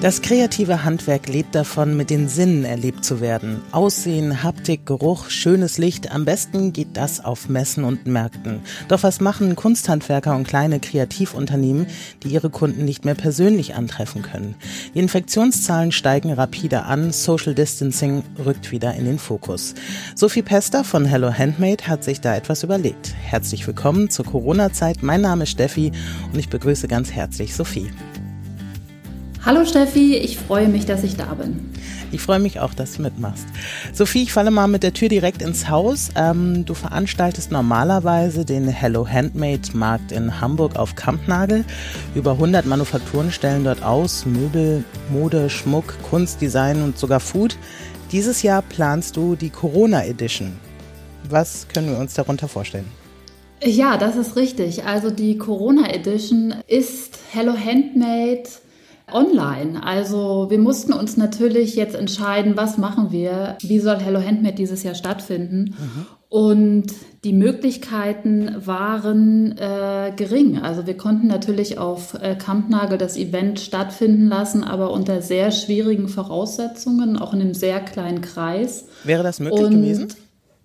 Das kreative Handwerk lebt davon, mit den Sinnen erlebt zu werden. Aussehen, Haptik, Geruch, schönes Licht. Am besten geht das auf Messen und Märkten. Doch was machen Kunsthandwerker und kleine Kreativunternehmen, die ihre Kunden nicht mehr persönlich antreffen können? Die Infektionszahlen steigen rapide an. Social Distancing rückt wieder in den Fokus. Sophie Pester von Hello Handmade hat sich da etwas überlegt. Herzlich willkommen zur Corona-Zeit. Mein Name ist Steffi und ich begrüße ganz herzlich Sophie. Hallo Steffi, ich freue mich, dass ich da bin. Ich freue mich auch, dass du mitmachst. Sophie, ich falle mal mit der Tür direkt ins Haus. Ähm, du veranstaltest normalerweise den Hello Handmade Markt in Hamburg auf Kampnagel. Über 100 Manufakturen stellen dort aus. Möbel, Mode, Schmuck, Kunst, Design und sogar Food. Dieses Jahr planst du die Corona Edition. Was können wir uns darunter vorstellen? Ja, das ist richtig. Also die Corona Edition ist Hello Handmade online. Also wir mussten uns natürlich jetzt entscheiden, was machen wir, wie soll Hello Handmade dieses Jahr stattfinden. Mhm. Und die Möglichkeiten waren äh, gering. Also wir konnten natürlich auf äh, Kampnagel das Event stattfinden lassen, aber unter sehr schwierigen Voraussetzungen, auch in einem sehr kleinen Kreis. Wäre das möglich Und gewesen?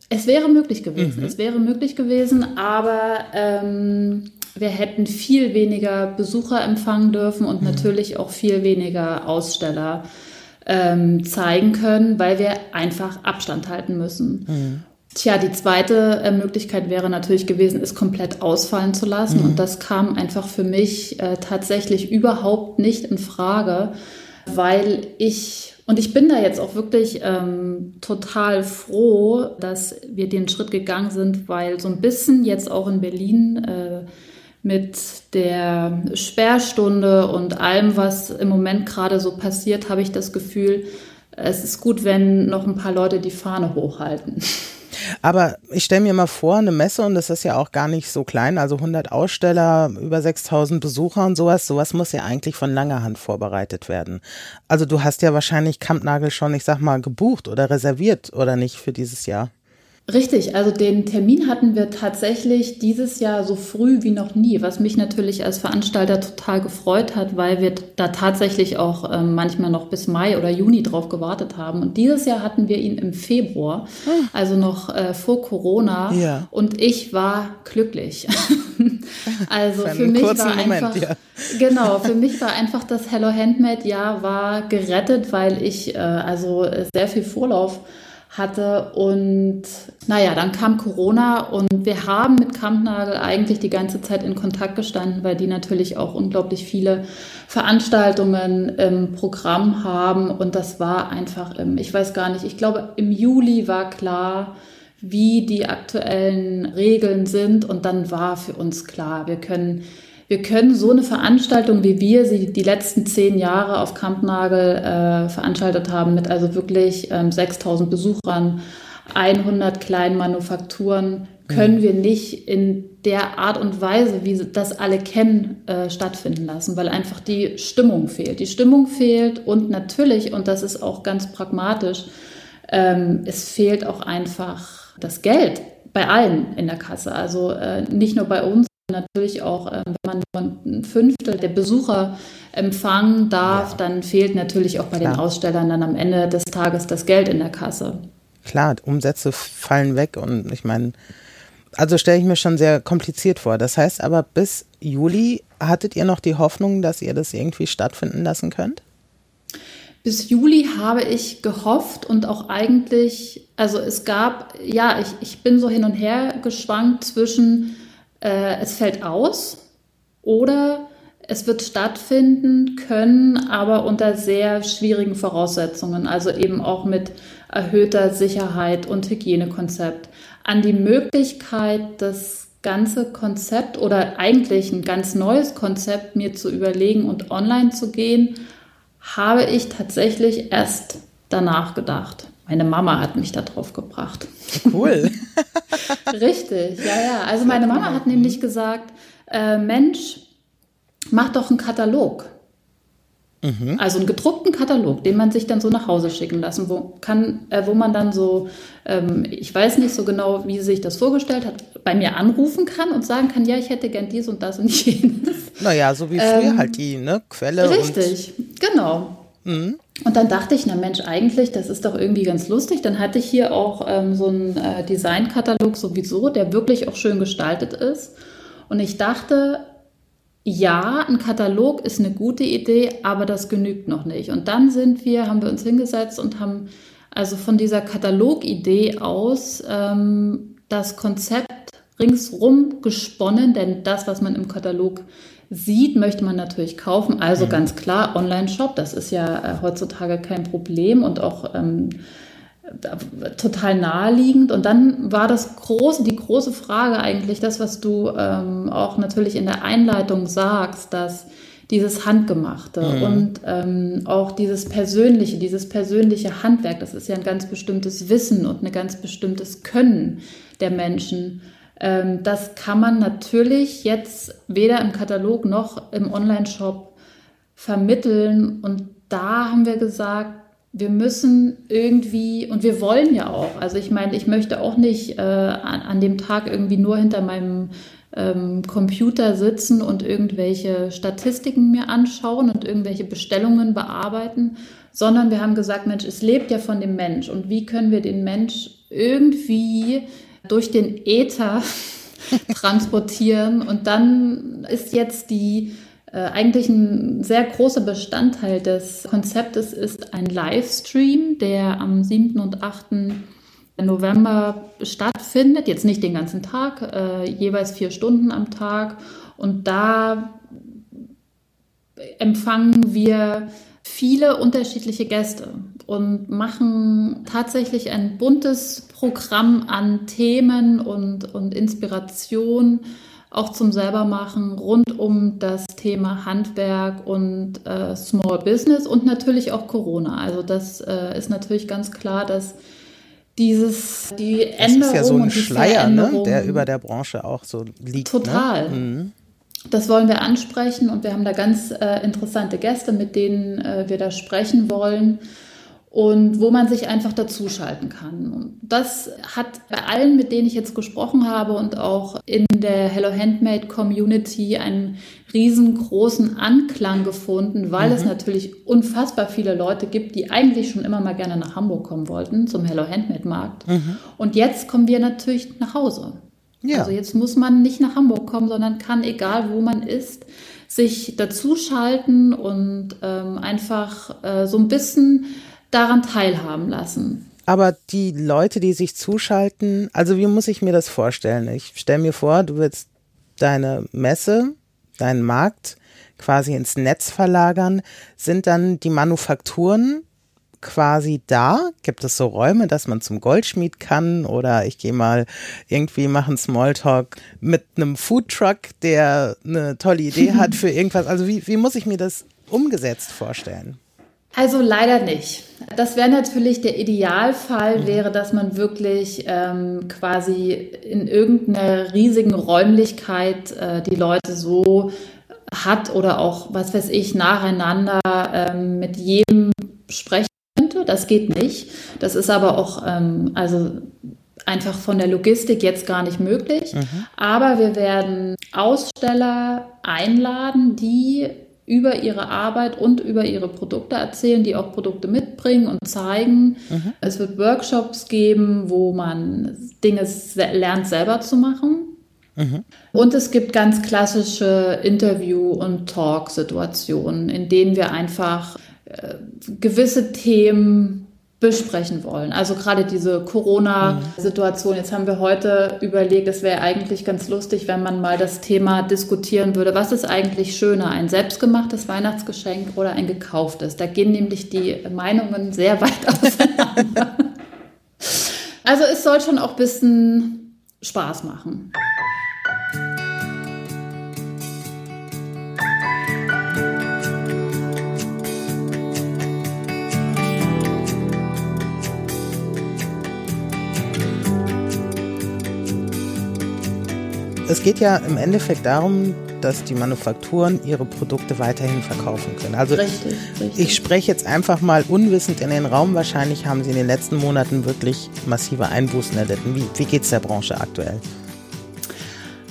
Es wäre möglich gewesen. Mhm. Es wäre möglich gewesen, aber ähm, wir hätten viel weniger Besucher empfangen dürfen und mhm. natürlich auch viel weniger Aussteller ähm, zeigen können, weil wir einfach Abstand halten müssen. Mhm. Tja, die zweite äh, Möglichkeit wäre natürlich gewesen, es komplett ausfallen zu lassen. Mhm. Und das kam einfach für mich äh, tatsächlich überhaupt nicht in Frage, weil ich und ich bin da jetzt auch wirklich ähm, total froh, dass wir den Schritt gegangen sind, weil so ein bisschen jetzt auch in Berlin äh, mit der Sperrstunde und allem, was im Moment gerade so passiert, habe ich das Gefühl, es ist gut, wenn noch ein paar Leute die Fahne hochhalten. Aber ich stelle mir mal vor, eine Messe, und das ist ja auch gar nicht so klein, also 100 Aussteller, über 6000 Besucher und sowas, sowas muss ja eigentlich von langer Hand vorbereitet werden. Also du hast ja wahrscheinlich Kampnagel schon, ich sag mal, gebucht oder reserviert oder nicht für dieses Jahr. Richtig, also den Termin hatten wir tatsächlich dieses Jahr so früh wie noch nie, was mich natürlich als Veranstalter total gefreut hat, weil wir da tatsächlich auch äh, manchmal noch bis Mai oder Juni drauf gewartet haben. Und dieses Jahr hatten wir ihn im Februar, hm. also noch äh, vor Corona. Ja. Und ich war glücklich. also für, für mich war Moment, einfach, ja. genau, für mich war einfach das Hello Handmade Jahr war gerettet, weil ich äh, also sehr viel Vorlauf hatte. Und naja, dann kam Corona und wir haben mit Kampnagel eigentlich die ganze Zeit in Kontakt gestanden, weil die natürlich auch unglaublich viele Veranstaltungen im Programm haben. Und das war einfach im, ich weiß gar nicht, ich glaube im Juli war klar, wie die aktuellen Regeln sind. Und dann war für uns klar, wir können wir können so eine Veranstaltung, wie wir sie die letzten zehn Jahre auf Kampnagel äh, veranstaltet haben, mit also wirklich ähm, 6000 Besuchern, 100 kleinen Manufakturen, können mhm. wir nicht in der Art und Weise, wie das alle kennen, äh, stattfinden lassen, weil einfach die Stimmung fehlt. Die Stimmung fehlt und natürlich, und das ist auch ganz pragmatisch, ähm, es fehlt auch einfach das Geld bei allen in der Kasse. Also äh, nicht nur bei uns, Natürlich auch, ähm, wenn man nur ein Fünftel der Besucher empfangen darf, ja. dann fehlt natürlich auch bei Klar. den Ausstellern dann am Ende des Tages das Geld in der Kasse. Klar, Umsätze fallen weg und ich meine, also stelle ich mir schon sehr kompliziert vor. Das heißt aber, bis Juli hattet ihr noch die Hoffnung, dass ihr das irgendwie stattfinden lassen könnt? Bis Juli habe ich gehofft und auch eigentlich, also es gab, ja, ich, ich bin so hin und her geschwankt zwischen äh, es fällt aus oder es wird stattfinden können, aber unter sehr schwierigen Voraussetzungen, also eben auch mit erhöhter Sicherheit und Hygienekonzept. An die Möglichkeit, das ganze Konzept oder eigentlich ein ganz neues Konzept mir zu überlegen und online zu gehen, habe ich tatsächlich erst danach gedacht. Meine Mama hat mich da drauf gebracht. Cool. Richtig, ja, ja. Also meine Mama hat nämlich gesagt, äh, Mensch, mach doch einen Katalog. Mhm. Also einen gedruckten Katalog, den man sich dann so nach Hause schicken lassen, wo, kann, äh, wo man dann so, ähm, ich weiß nicht so genau, wie sie sich das vorgestellt hat, bei mir anrufen kann und sagen kann, ja, ich hätte gern dies und das und jenes. Naja, so wie früher ähm, halt die ne, Quelle. Richtig, genau. Mhm. Und dann dachte ich, na Mensch, eigentlich, das ist doch irgendwie ganz lustig. Dann hatte ich hier auch ähm, so einen äh, Designkatalog sowieso, der wirklich auch schön gestaltet ist. Und ich dachte, ja, ein Katalog ist eine gute Idee, aber das genügt noch nicht. Und dann sind wir, haben wir uns hingesetzt und haben also von dieser Katalogidee aus ähm, das Konzept ringsrum gesponnen, denn das, was man im Katalog sieht, möchte man natürlich kaufen. Also mhm. ganz klar, Online-Shop, das ist ja äh, heutzutage kein Problem und auch ähm, total naheliegend. Und dann war das große, die große Frage eigentlich, das, was du ähm, auch natürlich in der Einleitung sagst, dass dieses Handgemachte mhm. und ähm, auch dieses persönliche, dieses persönliche Handwerk, das ist ja ein ganz bestimmtes Wissen und ein ganz bestimmtes Können der Menschen. Ähm, das kann man natürlich jetzt weder im Katalog noch im Online-Shop vermitteln. Und da haben wir gesagt, wir müssen irgendwie, und wir wollen ja auch, also ich meine, ich möchte auch nicht äh, an, an, dem Tag irgendwie nur hinter meinem ähm, Computer sitzen und irgendwelche Statistiken mir anschauen und irgendwelche Bestellungen bearbeiten, sondern wir haben gesagt, Mensch, es lebt ja von dem Mensch und wie können wir den Mensch irgendwie durch den Äther transportieren und dann ist jetzt die äh, eigentlich ein sehr großer Bestandteil des Konzeptes ist ein Livestream, der am 7. und 8. November stattfindet. Jetzt nicht den ganzen Tag, äh, jeweils vier Stunden am Tag. Und da empfangen wir viele unterschiedliche Gäste und machen tatsächlich ein buntes Programm an Themen und, und Inspiration auch zum Selbermachen rund um das Thema Handwerk und äh, Small Business und natürlich auch Corona. Also das äh, ist natürlich ganz klar, dass dieses die Änderung das ist ja so ein Schleier, ne, der über der Branche auch so liegt. Ne? Total. Ne? Mhm. Das wollen wir ansprechen und wir haben da ganz äh, interessante Gäste, mit denen äh, wir da sprechen wollen und wo man sich einfach dazuschalten kann. Und das hat bei allen, mit denen ich jetzt gesprochen habe und auch in der Hello Handmade Community einen riesengroßen Anklang gefunden, weil mhm. es natürlich unfassbar viele Leute gibt, die eigentlich schon immer mal gerne nach Hamburg kommen wollten zum Hello Handmade Markt. Mhm. Und jetzt kommen wir natürlich nach Hause. Ja. Also jetzt muss man nicht nach Hamburg kommen, sondern kann, egal wo man ist, sich dazuschalten und ähm, einfach äh, so ein bisschen daran teilhaben lassen. Aber die Leute, die sich zuschalten, also wie muss ich mir das vorstellen? Ich stelle mir vor, du willst deine Messe, deinen Markt quasi ins Netz verlagern. Sind dann die Manufakturen quasi da? Gibt es so Räume, dass man zum Goldschmied kann? Oder ich gehe mal irgendwie machen Smalltalk mit einem Foodtruck, der eine tolle Idee hat für irgendwas. Also wie, wie muss ich mir das umgesetzt vorstellen? Also leider nicht. Das wäre natürlich der Idealfall, mhm. wäre, dass man wirklich ähm, quasi in irgendeiner riesigen Räumlichkeit äh, die Leute so hat oder auch, was weiß ich, nacheinander ähm, mit jedem sprechen. Das geht nicht. Das ist aber auch, ähm, also einfach von der Logistik jetzt gar nicht möglich. Mhm. Aber wir werden Aussteller einladen, die über ihre Arbeit und über ihre Produkte erzählen, die auch Produkte mitbringen und zeigen. Mhm. Es wird Workshops geben, wo man Dinge lernt selber zu machen. Mhm. Und es gibt ganz klassische Interview- und Talk-Situationen, in denen wir einfach äh, gewisse Themen besprechen wollen. Also gerade diese Corona-Situation. Jetzt haben wir heute überlegt, es wäre eigentlich ganz lustig, wenn man mal das Thema diskutieren würde. Was ist eigentlich schöner, ein selbstgemachtes Weihnachtsgeschenk oder ein gekauftes? Da gehen nämlich die Meinungen sehr weit auseinander. also es soll schon auch ein bisschen Spaß machen. Es geht ja im Endeffekt darum, dass die Manufakturen ihre Produkte weiterhin verkaufen können. Also richtig, richtig. ich spreche jetzt einfach mal unwissend in den Raum. Wahrscheinlich haben Sie in den letzten Monaten wirklich massive Einbußen erlitten. Wie, wie geht es der Branche aktuell?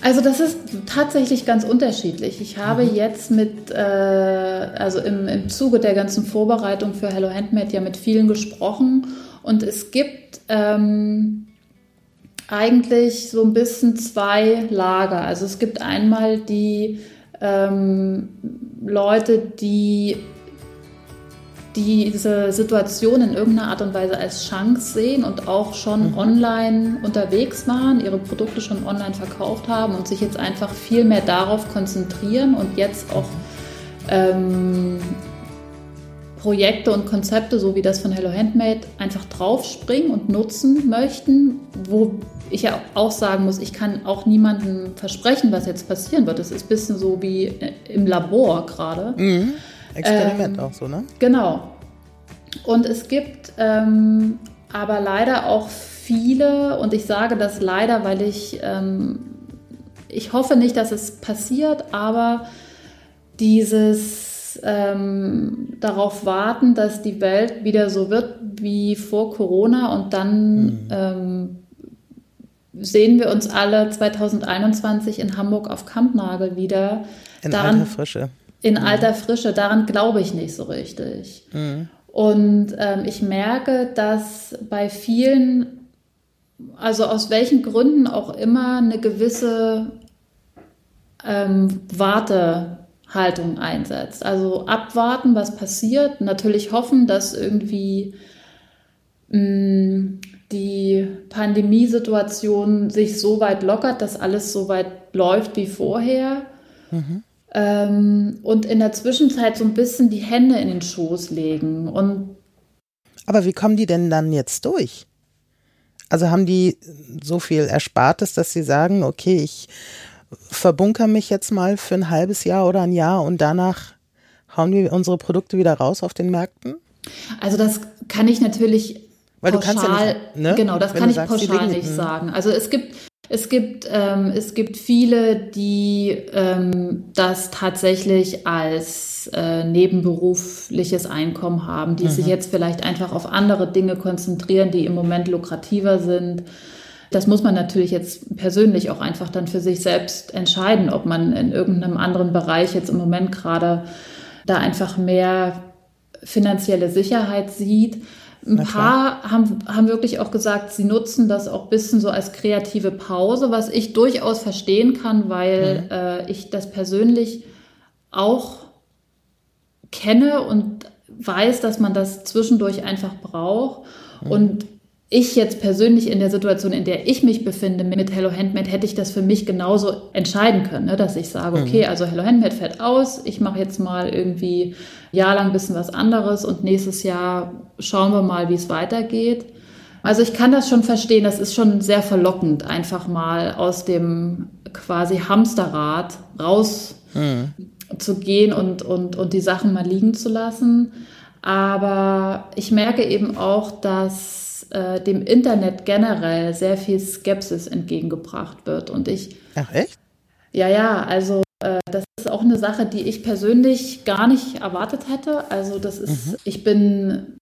Also das ist tatsächlich ganz unterschiedlich. Ich habe mhm. jetzt mit, äh, also im, im Zuge der ganzen Vorbereitung für Hello Handmade ja mit vielen gesprochen und es gibt ähm, eigentlich so ein bisschen zwei Lager. Also es gibt einmal die ähm, Leute, die diese Situation in irgendeiner Art und Weise als Chance sehen und auch schon mhm. online unterwegs waren, ihre Produkte schon online verkauft haben und sich jetzt einfach viel mehr darauf konzentrieren und jetzt auch ähm, Projekte und Konzepte, so wie das von Hello Handmade, einfach draufspringen und nutzen möchten, wo ich ja auch sagen muss, ich kann auch niemandem versprechen, was jetzt passieren wird. Das ist ein bisschen so wie im Labor gerade. Mhm. Experiment ähm, auch so, ne? Genau. Und es gibt ähm, aber leider auch viele, und ich sage das leider, weil ich, ähm, ich hoffe nicht, dass es passiert, aber dieses ähm, darauf warten, dass die Welt wieder so wird wie vor Corona und dann mhm. Ähm, sehen wir uns alle 2021 in Hamburg auf Kampnagel wieder. In daran, alter Frische in mhm. alter Frische. Daran glaube ich nicht so richtig. Mhm. Und ähm, ich merke, dass bei vielen, also aus welchen Gründen auch immer, eine gewisse ähm, Wartehaltung einsetzt. Also abwarten, was passiert. Natürlich hoffen, dass irgendwie mh, mm, die Pandemiesituation sich so weit lockert, dass alles so weit läuft wie vorher. Mhm ähm, und in der Zwischenzeit so ein bisschen die Hände in den Schoß legen. Und Aber wie kommen die denn dann jetzt durch? Also haben die so viel Erspartes, dass sie sagen, okay, ich verbunker mich jetzt mal für ein halbes Jahr oder ein Jahr und danach hauen wir unsere Produkte wieder raus auf den Märkten? Also das kann ich natürlich Weil pauschal, du kannst ja nicht, ne? genau, das Wenn kann ich sagst, pauschal nicht sagen. Also es gibt es gibt, ähm, es gibt viele, die ähm, das tatsächlich als äh, nebenberufliches Einkommen haben, die mhm. sich jetzt vielleicht einfach auf andere Dinge konzentrieren, die im Moment lukrativer sind. Das muss man natürlich jetzt persönlich auch einfach dann für sich selbst entscheiden, ob man in irgendeinem anderen Bereich jetzt im Moment gerade da einfach mehr finanzielle Sicherheit sieht. Ein paar haben, haben wirklich auch gesagt, sie nutzen das auch ein bisschen so als kreative Pause, was ich durchaus verstehen kann, weil mhm. äh, ich das persönlich auch kenne und weiß, dass man das zwischendurch einfach braucht. Mhm. Und ich jetzt persönlich in der Situation, in der ich mich befinde mit Hello Handmade, hätte ich das für mich genauso entscheiden können, ne? dass ich sage, okay, mhm. also Hello Handmade fällt aus, ich mache jetzt mal irgendwie jahrelang ein bisschen was anderes und nächstes Jahr schauen wir mal, wie es weitergeht. Also ich kann das schon verstehen, das ist schon sehr verlockend, einfach mal aus dem quasi Hamsterrad raus mhm. zu gehen und, und, und die Sachen mal liegen zu lassen. Aber ich merke eben auch, dass äh, dem Internet generell sehr viel Skepsis entgegengebracht wird. Und ich. Ach, echt? Ja, ja, also äh, das ist auch eine Sache, die ich persönlich gar nicht erwartet hätte. Also, das ist, mhm. ich bin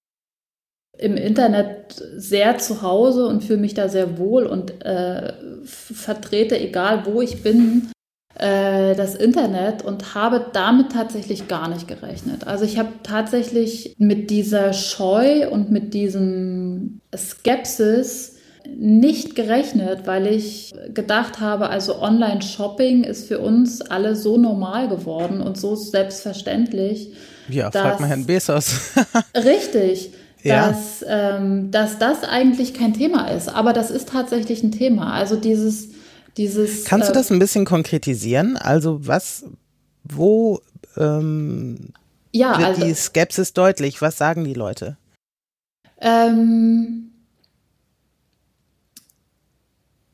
im Internet sehr zu Hause und fühle mich da sehr wohl und äh, vertrete, egal wo ich bin, äh, das Internet und habe damit tatsächlich gar nicht gerechnet. Also ich habe tatsächlich mit dieser Scheu und mit diesem Skepsis nicht gerechnet, weil ich gedacht habe, also Online-Shopping ist für uns alle so normal geworden und so selbstverständlich. Ja, fragt mal Herrn Bezos. richtig. Ja. Dass, ähm, dass das eigentlich kein Thema ist. Aber das ist tatsächlich ein Thema. Also dieses dieses, Kannst du äh, das ein bisschen konkretisieren? Also was, wo ähm, ja, wird also, die Skepsis deutlich? Was sagen die Leute? Ähm,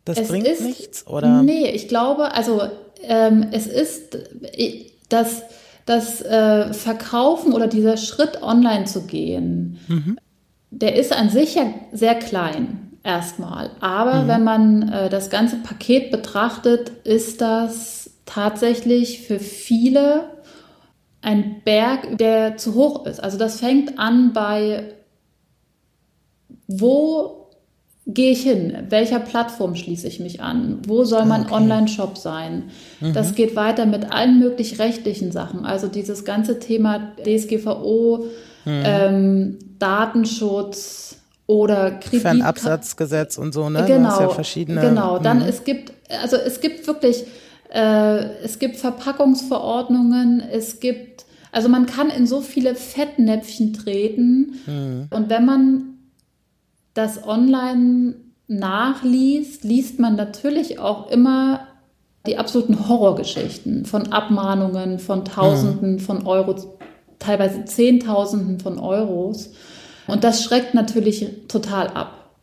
das bringt ist, nichts, oder? Nee, ich glaube, also ähm, es ist das, das äh, Verkaufen oder dieser Schritt online zu gehen, mhm. der ist an sich ja sehr klein erstmal. Aber mhm. wenn man äh, das ganze Paket betrachtet, ist das tatsächlich für viele ein Berg, der zu hoch ist. Also das fängt an bei, wo gehe ich hin? Welcher Plattform schließe ich mich an? Wo soll mein okay. Online-Shop sein? Mhm. Das geht weiter mit allen möglich rechtlichen Sachen. Also dieses ganze Thema DSGVO, mhm. ähm, Datenschutz oder Kredit. Fernabsatzgesetz und so, ne? Genau. Ja verschiedene, genau. Dann mhm. es gibt, also es gibt wirklich, äh, es gibt Verpackungsverordnungen, es gibt, also man kann in so viele Fettnäpfchen treten. Mhm. Und wenn man das online nachliest, liest man natürlich auch immer die absoluten Horrorgeschichten von Abmahnungen, von Tausenden mhm. von Euro, teilweise Zehntausenden von Euros. Und das schreckt natürlich total ab.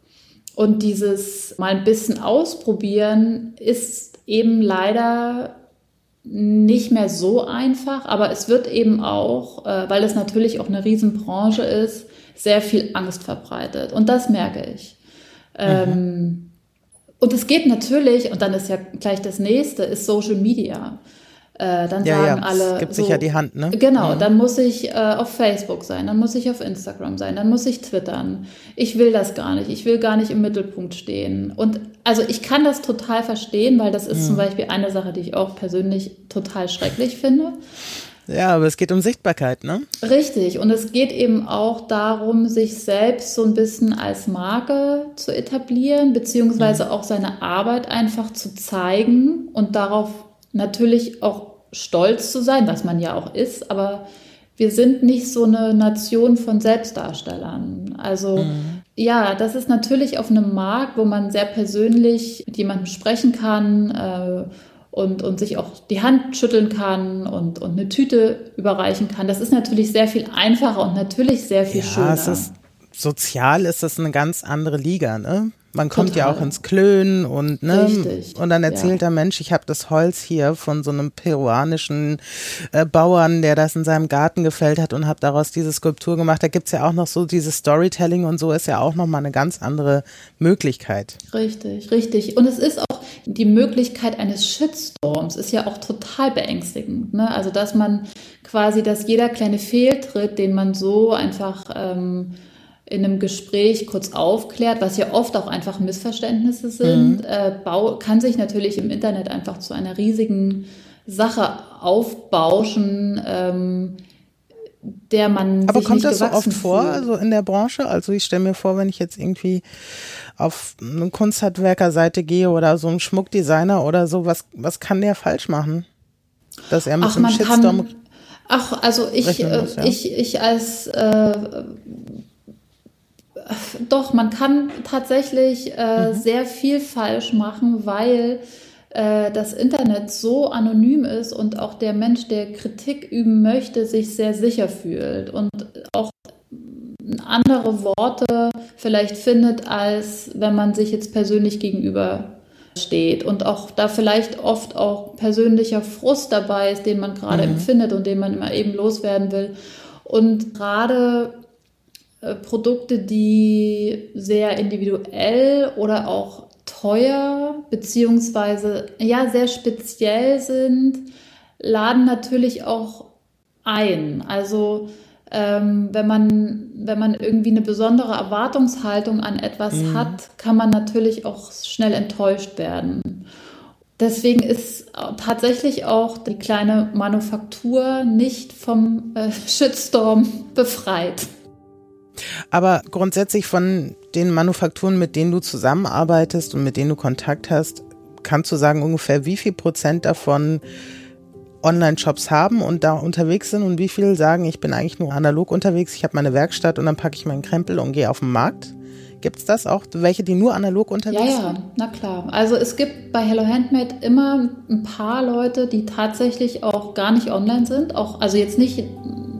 Und dieses mal ein bisschen ausprobieren ist eben leider nicht mehr so einfach, aber es wird eben auch, äh, weil es natürlich auch eine Riesenbranche ist, sehr viel Angst verbreitet. Und das merke ich. Ähm, mhm. Ähm, und es geht natürlich, und dann ist ja gleich das nächste, ist Social Media. Äh, dann ja, sagen ja. alle. Es gibt so, sich ja die Hand, ne? Genau, mhm. dann muss ich äh, auf Facebook sein, dann muss ich auf Instagram sein, dann muss ich twittern. Ich will das gar nicht, ich will gar nicht im Mittelpunkt stehen. Und also ich kann das total verstehen, weil das ist mhm. zum Beispiel eine Sache, die ich auch persönlich total schrecklich finde. Ja, aber es geht um Sichtbarkeit, ne? Richtig. Und es geht eben auch darum, sich selbst so ein bisschen als Marke zu etablieren, beziehungsweise mhm. auch seine Arbeit einfach zu zeigen und darauf natürlich auch stolz zu sein, was man ja auch ist. Aber wir sind nicht so eine Nation von Selbstdarstellern. Also mhm. ja, das ist natürlich auf einem Markt, wo man sehr persönlich mit jemandem sprechen kann. Äh, und, und sich auch die Hand schütteln kann und, und eine Tüte überreichen kann. Das ist natürlich sehr viel einfacher und natürlich sehr viel ja, schöner. Ist, sozial ist das eine ganz andere Liga, ne? Man kommt Total. ja auch ins Klönen und ne Richtig. und dann erzählt ja. der Mensch, ich habe das Holz hier von so einem peruanischen äh, Bauern, der das in seinem Garten gefällt hat und habe daraus diese Skulptur gemacht. Da gibt's ja auch noch so dieses Storytelling und so ist ja auch noch mal eine ganz andere Möglichkeit. Richtig, richtig. Und es ist auch die Möglichkeit eines Shitstorms ist ja auch total beängstigend. Ne? Also dass man quasi, dass jeder kleine Fehltritt, den man so einfach ähm, in einem Gespräch kurz aufklärt, was ja oft auch einfach Missverständnisse sind, mhm. äh, bau, kann sich natürlich im Internet einfach zu einer riesigen Sache aufbauschen, ähm, der man. Aber kommt das so oft vor, fühlt. also in der Branche? Also ich stelle mir vor, wenn ich jetzt irgendwie auf eine Kunsthandwerkerseite gehe oder so ein Schmuckdesigner oder so, was, was kann der falsch machen? Dass er mit ach, einem Shitstorm. Kann, ach, also ich, äh, muss, ja. ich, ich als äh, doch, man kann tatsächlich äh, mhm. sehr viel falsch machen, weil äh, das Internet so anonym ist und auch der Mensch, der Kritik üben möchte, sich sehr sicher fühlt und auch andere Worte vielleicht findet, als wenn man sich jetzt persönlich gegenüber steht und auch da vielleicht oft auch persönlicher Frust dabei ist, den man gerade mhm. empfindet und den man immer eben loswerden will. Und gerade Produkte, die sehr individuell oder auch teuer beziehungsweise ja sehr speziell sind, laden natürlich auch ein. Also ähm, wenn, man, wenn man irgendwie eine besondere Erwartungshaltung an etwas mhm. hat, kann man natürlich auch schnell enttäuscht werden. Deswegen ist tatsächlich auch die kleine Manufaktur nicht vom äh, Shitstorm befreit. Aber grundsätzlich von den Manufakturen, mit denen du zusammenarbeitest und mit denen du Kontakt hast, kannst du sagen ungefähr, wie viel Prozent davon Online-Shops haben und da unterwegs sind und wie viele sagen, ich bin eigentlich nur analog unterwegs, ich habe meine Werkstatt und dann packe ich meinen Krempel und gehe auf den Markt? Gibt es das auch, welche, die nur analog unterwegs sind? Ja, ja, na klar. Also es gibt bei Hello Handmade immer ein paar Leute, die tatsächlich auch gar nicht online sind. Auch, also jetzt nicht,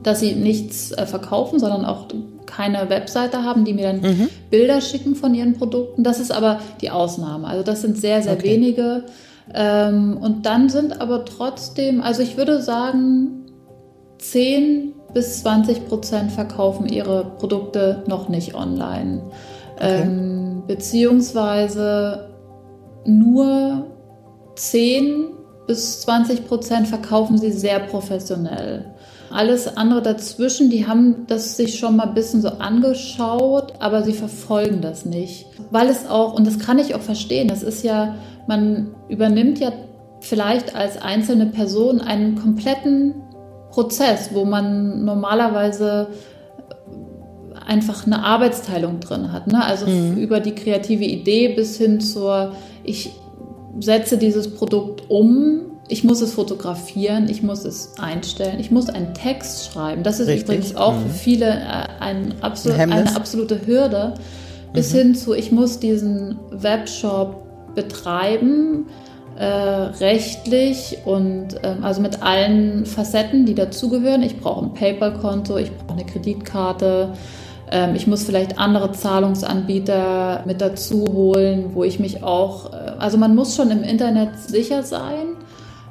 dass sie nichts äh, verkaufen, sondern auch keine Webseite haben, die mir dann mhm. Bilder schicken von ihren Produkten. Das ist aber die Ausnahme. Also das sind sehr, sehr okay. wenige. Ähm, und dann sind aber trotzdem, also ich würde sagen, 10 bis 20 Prozent verkaufen ihre Produkte noch nicht online. Okay. Ähm, beziehungsweise nur 10 bis 20 Prozent verkaufen sie sehr professionell. Alles andere dazwischen, die haben das sich schon mal ein bisschen so angeschaut, aber sie verfolgen das nicht. Weil es auch, und das kann ich auch verstehen, das ist ja, man übernimmt ja vielleicht als einzelne Person einen kompletten Prozess, wo man normalerweise einfach eine Arbeitsteilung drin hat. Ne? Also mhm. über die kreative Idee bis hin zur, ich setze dieses Produkt um, ich muss es fotografieren, ich muss es einstellen, ich muss einen Text schreiben. Das ist Richtig. übrigens auch mhm. für viele äh, ein absolut, ein eine absolute Hürde. Bis mhm. hin zu, ich muss diesen Webshop betreiben, äh, rechtlich und äh, also mit allen Facetten, die dazugehören. Ich brauche ein PayPal-Konto, ich brauche eine Kreditkarte, ähm, ich muss vielleicht andere Zahlungsanbieter mit dazu holen, wo ich mich auch, äh, also man muss schon im Internet sicher sein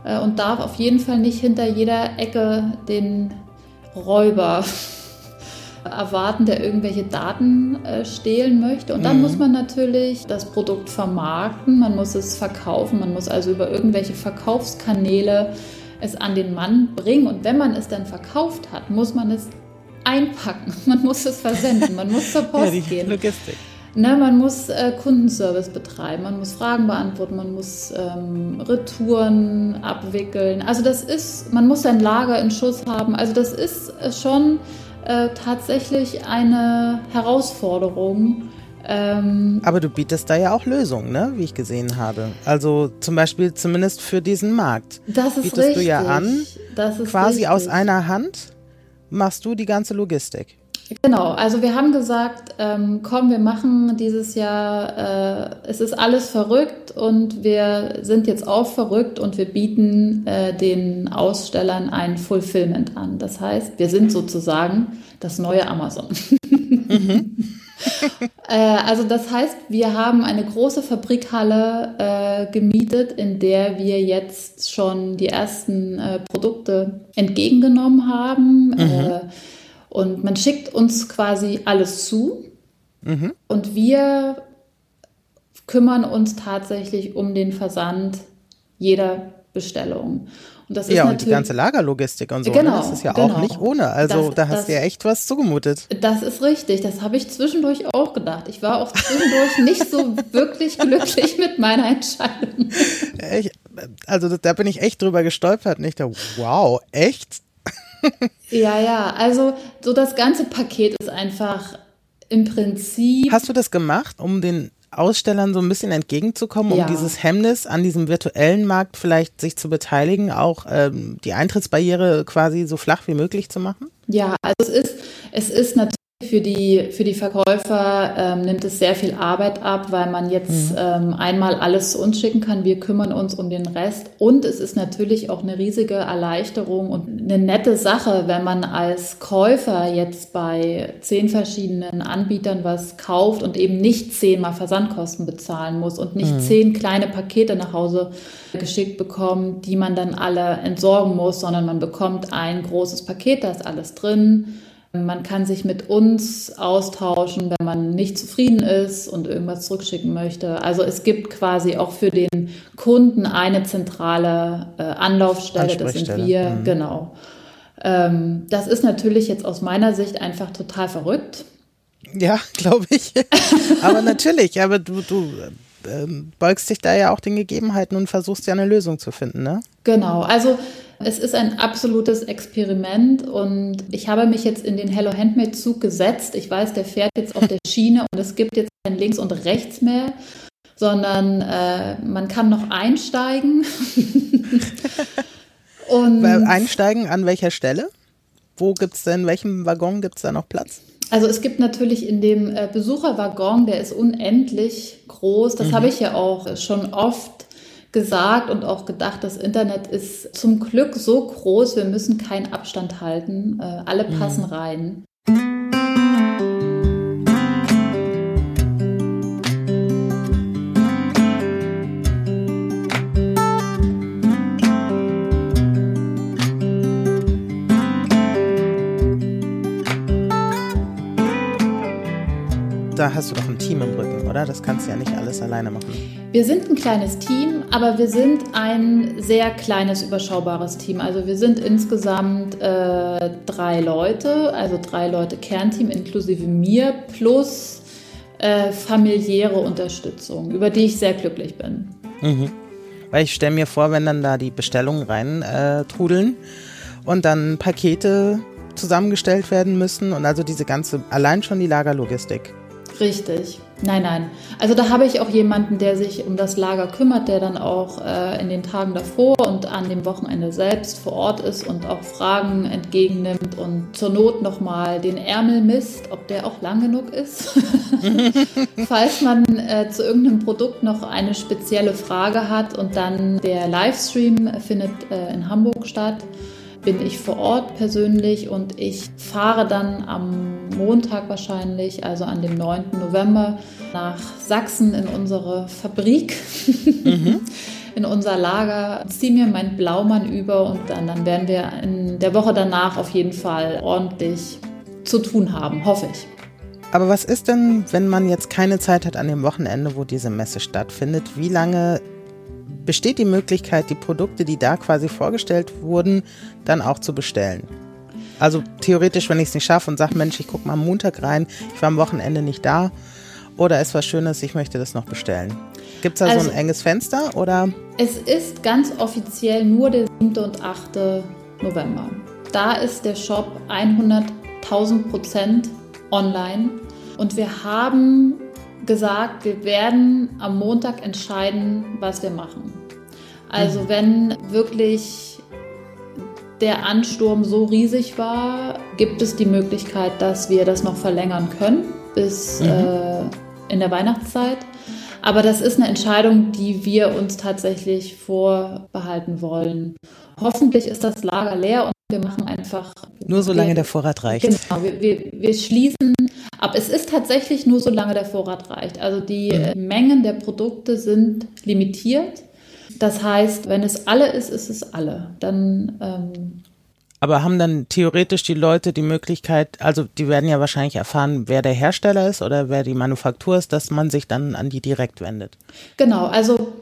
und darf auf jeden Fall nicht hinter jeder Ecke den Räuber erwarten, der irgendwelche Daten äh, stehlen möchte. Und dann mhm. muss man natürlich das Produkt vermarkten, man muss es verkaufen, man muss also über irgendwelche Verkaufskanäle es an den Mann bringen. Und wenn man es dann verkauft hat, muss man es einpacken, man muss es versenden, man muss zur Post ja, die gehen. Logistik. Ne, man muss äh, Kundenservice betreiben, man muss Fragen beantworten, man muss ähm, Retouren abwickeln. Also das ist, man muss sein Lager in Schuss haben. Also das ist äh, schon äh, tatsächlich eine Herausforderung. Ähm, Aber du bietest da ja auch Lösungen, ne? wie ich gesehen habe. Also zum Beispiel zumindest für diesen Markt. Das ist bietest richtig. du ja an, quasi richtig. aus einer Hand machst du die ganze Logistik. Genau, also wir haben gesagt, ähm, komm, wir machen dieses Jahr, äh, es ist alles verrückt und wir sind jetzt auch verrückt und wir bieten äh, den Ausstellern ein Fulfillment an. Das heißt, wir sind sozusagen das neue Amazon. Mhm. äh, also das heißt, wir haben eine große Fabrikhalle äh, gemietet, in der wir jetzt schon die ersten äh, Produkte entgegengenommen haben. Mhm und man schickt uns quasi alles zu mhm. und wir kümmern uns tatsächlich um den Versand jeder Bestellung. Und das ist ja, und die ganze Lagerlogistik und so, ne? genau, ne? das ist ja genau. auch nicht ohne. Also das, da hast du ja echt was zugemutet. Das ist richtig, das habe ich zwischendurch auch gedacht. Ich war auch zwischendurch nicht so wirklich glücklich mit meiner Entscheidung. Ich, also da bin ich echt drüber gestolpert und ich dachte, wow, echt? Ja, ja, also so das ganze Paket ist einfach im Prinzip. Hast du das gemacht, um den Ausstellern so ein bisschen entgegenzukommen, um ja. dieses Hemmnis an diesem virtuellen Markt vielleicht sich zu beteiligen, auch ähm, die Eintrittsbarriere quasi so flach wie möglich zu machen? Ja, also es ist, es ist natürlich für die, für die Verkäufer ähm, nimmt es sehr viel Arbeit ab, weil man jetzt mhm. ähm, einmal alles zu uns schicken kann. Wir kümmern uns um den Rest. Und es ist natürlich auch eine riesige Erleichterung und eine nette Sache, wenn man als Käufer jetzt bei zehn verschiedenen Anbietern was kauft und eben nicht zehnmal Versandkosten bezahlen muss und nicht mhm. zehn kleine Pakete nach Hause geschickt bekommt, die man dann alle entsorgen muss, sondern man bekommt ein großes Paket, da ist alles drin man kann sich mit uns austauschen, wenn man nicht zufrieden ist und irgendwas zurückschicken möchte. Also es gibt quasi auch für den Kunden eine zentrale äh, Anlaufstelle, das sind wir, mhm. genau. Ähm, das ist natürlich jetzt aus meiner Sicht einfach total verrückt. Ja, glaube ich. aber natürlich, aber du, du beugst dich da ja auch den Gegebenheiten und versuchst ja eine Lösung zu finden, ne? Genau, also es ist ein absolutes Experiment und ich habe mich jetzt in den Hello Handmade Zug gesetzt. Ich weiß, der fährt jetzt auf der Schiene und es gibt jetzt kein links und rechts mehr, sondern äh, man kann noch einsteigen. und einsteigen an welcher Stelle? Wo gibt es denn, in welchem Waggon gibt es da noch Platz? Also es gibt natürlich in dem äh, Besucherwaggon, der ist unendlich groß. Das mhm. habe ich ja auch schon oft gesagt und auch gedacht, das Internet ist zum Glück so groß, wir müssen keinen Abstand halten. Äh, alle passen mhm. rein. Da hast du doch ein Team im Rücken, oder? Das kannst du ja nicht alles alleine machen. Wir sind ein kleines Team, aber wir sind ein sehr kleines, überschaubares Team. Also wir sind insgesamt äh, drei Leute, also drei Leute Kernteam inklusive mir plus äh, familiäre Unterstützung, über die ich sehr glücklich bin. Mhm. Weil ich stelle mir vor, wenn dann da die Bestellungen rein äh, trudeln und dann Pakete zusammengestellt werden müssen und also diese ganze, allein schon die Lagerlogistik. Richtig. Nein, nein. Also da habe ich auch jemanden, der sich um das Lager kümmert, der dann auch äh, in den Tagen davor und an dem Wochenende selbst vor Ort ist und auch Fragen entgegennimmt und zur Not nochmal den Ärmel misst, ob der auch lang genug ist. Falls man äh, zu irgendeinem Produkt noch eine spezielle Frage hat und dann der Livestream findet äh, in Hamburg statt bin ich vor Ort persönlich und ich fahre dann am Montag wahrscheinlich, also an dem 9. November, nach Sachsen in unsere Fabrik, mhm. in unser Lager, ziehe mir meinen Blaumann über und dann, dann werden wir in der Woche danach auf jeden Fall ordentlich zu tun haben, hoffe ich. Aber was ist denn, wenn man jetzt keine Zeit hat an dem Wochenende, wo diese Messe stattfindet? Wie lange besteht die Möglichkeit, die Produkte, die da quasi vorgestellt wurden, dann auch zu bestellen. Also theoretisch, wenn ich es nicht schaffe und sage, Mensch, ich gucke mal am Montag rein, ich war am Wochenende nicht da oder ist was Schönes, ich möchte das noch bestellen. Gibt es da also, so ein also enges Fenster oder? Es ist ganz offiziell nur der 7. und 8. November. Da ist der Shop 100.000 Prozent online und wir haben gesagt, wir werden am Montag entscheiden, was wir machen. Also mhm. wenn wirklich der Ansturm so riesig war, gibt es die Möglichkeit, dass wir das noch verlängern können bis mhm. äh, in der Weihnachtszeit. Aber das ist eine Entscheidung, die wir uns tatsächlich vorbehalten wollen. Hoffentlich ist das Lager leer und wir machen einfach. Nur solange wir, der Vorrat reicht. Genau, wir, wir, wir schließen aber es ist tatsächlich nur, solange der Vorrat reicht. Also die mhm. Äh, Mengen der Produkte sind limitiert. Das heißt, wenn es alle ist, ist es alle. Dann. Ähm, aber haben dann theoretisch die Leute die Möglichkeit, also die werden ja wahrscheinlich erfahren, wer der Hersteller ist oder wer die Manufaktur ist, dass man sich dann an die direkt wendet. Genau, also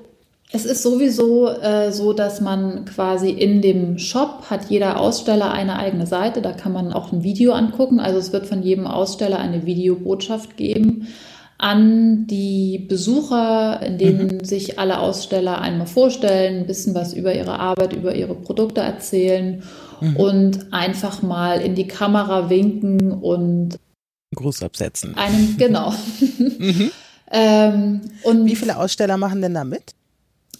es ist sowieso äh, so, dass man quasi in dem Shop hat jeder Aussteller eine eigene Seite. Da kann man auch ein Video angucken. Also es wird von jedem Aussteller eine Videobotschaft geben an die Besucher, in denen mhm. sich alle Aussteller einmal vorstellen, ein bisschen was über ihre Arbeit, über ihre Produkte erzählen mhm. und einfach mal in die Kamera winken und Gruß absetzen. Einem, genau. mhm. ähm, und Wie viele Aussteller machen denn da mit?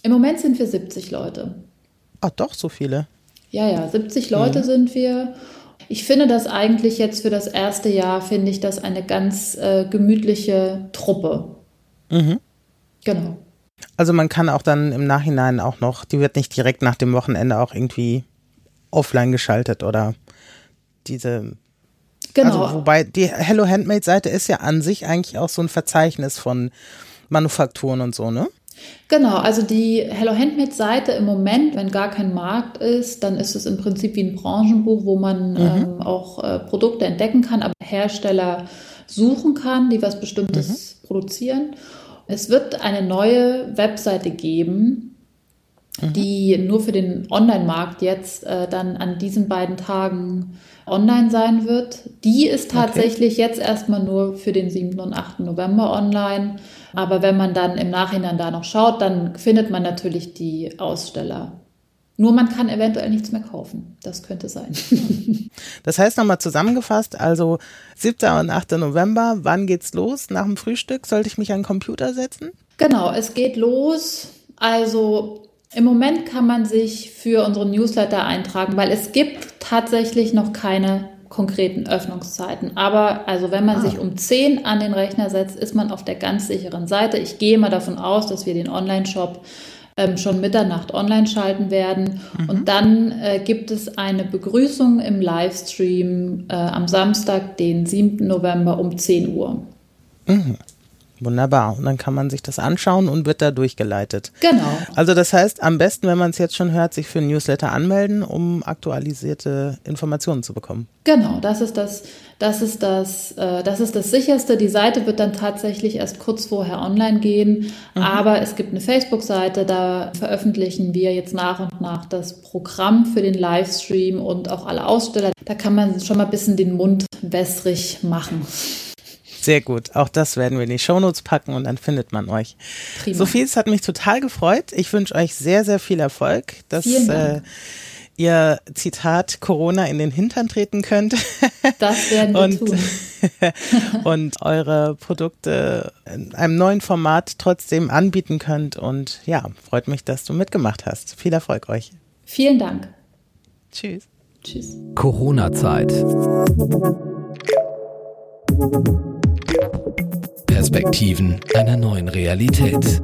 Im Moment sind wir 70 Leute. Ach doch, so viele. Ja, ja, 70 Leute mhm. sind wir. Ich finde das eigentlich jetzt für das erste Jahr, finde ich das eine ganz äh, gemütliche Truppe. Mhm. Genau. Also man kann auch dann im Nachhinein auch noch, die wird nicht direkt nach dem Wochenende auch irgendwie offline geschaltet oder diese. Genau. Also wobei die Hello Handmade Seite ist ja an sich eigentlich auch so ein Verzeichnis von Manufakturen und so, ne? Genau, also die Hello Handmade Seite im Moment, wenn gar kein Markt ist, dann ist es im Prinzip wie ein Branchenbuch, wo man mhm. ähm, auch äh, Produkte entdecken kann, aber Hersteller suchen kann, die was Bestimmtes mhm. produzieren. Es wird eine neue Webseite geben, mhm. die nur für den Online-Markt jetzt äh, dann an diesen beiden Tagen online sein wird. Die ist tatsächlich okay. jetzt erstmal nur für den 7. und 8. November online. Aber wenn man dann im Nachhinein da noch schaut, dann findet man natürlich die Aussteller. Nur man kann eventuell nichts mehr kaufen. Das könnte sein. Das heißt nochmal zusammengefasst, also 7. und 8. November, wann geht's los? Nach dem Frühstück sollte ich mich an den Computer setzen? Genau, es geht los. Also im Moment kann man sich für unseren Newsletter eintragen, weil es gibt tatsächlich noch keine konkreten Öffnungszeiten. Aber also wenn man ah. sich um 10 an den Rechner setzt, ist man auf der ganz sicheren Seite. Ich gehe mal davon aus, dass wir den Online-Shop ähm, schon Mitternacht online schalten werden. Mhm. Und dann äh, gibt es eine Begrüßung im Livestream äh, am Samstag, den 7. November um 10 Uhr. Mhm. Wunderbar. Und dann kann man sich das anschauen und wird da durchgeleitet. Genau. Also das heißt, am besten, wenn man es jetzt schon hört, sich für ein Newsletter anmelden, um aktualisierte Informationen zu bekommen. Genau, das ist das, das ist das, äh, das ist das sicherste. Die Seite wird dann tatsächlich erst kurz vorher online gehen, mhm. aber es gibt eine Facebook-Seite, da veröffentlichen wir jetzt nach und nach das Programm für den Livestream und auch alle Aussteller. Da kann man schon mal ein bisschen den Mund wässrig machen. Sehr gut. Auch das werden wir in die Shownotes packen und dann findet man euch. Prima. Sophie, es hat mich total gefreut. Ich wünsche euch sehr, sehr viel Erfolg, dass äh, ihr Zitat Corona in den Hintern treten könnt. Das werden wir und, tun. und eure Produkte in einem neuen Format trotzdem anbieten könnt. Und ja, freut mich, dass du mitgemacht hast. Viel Erfolg euch. Vielen Dank. Tschüss. Tschüss. Corona-Zeit. Perspektiven einer neuen Realität.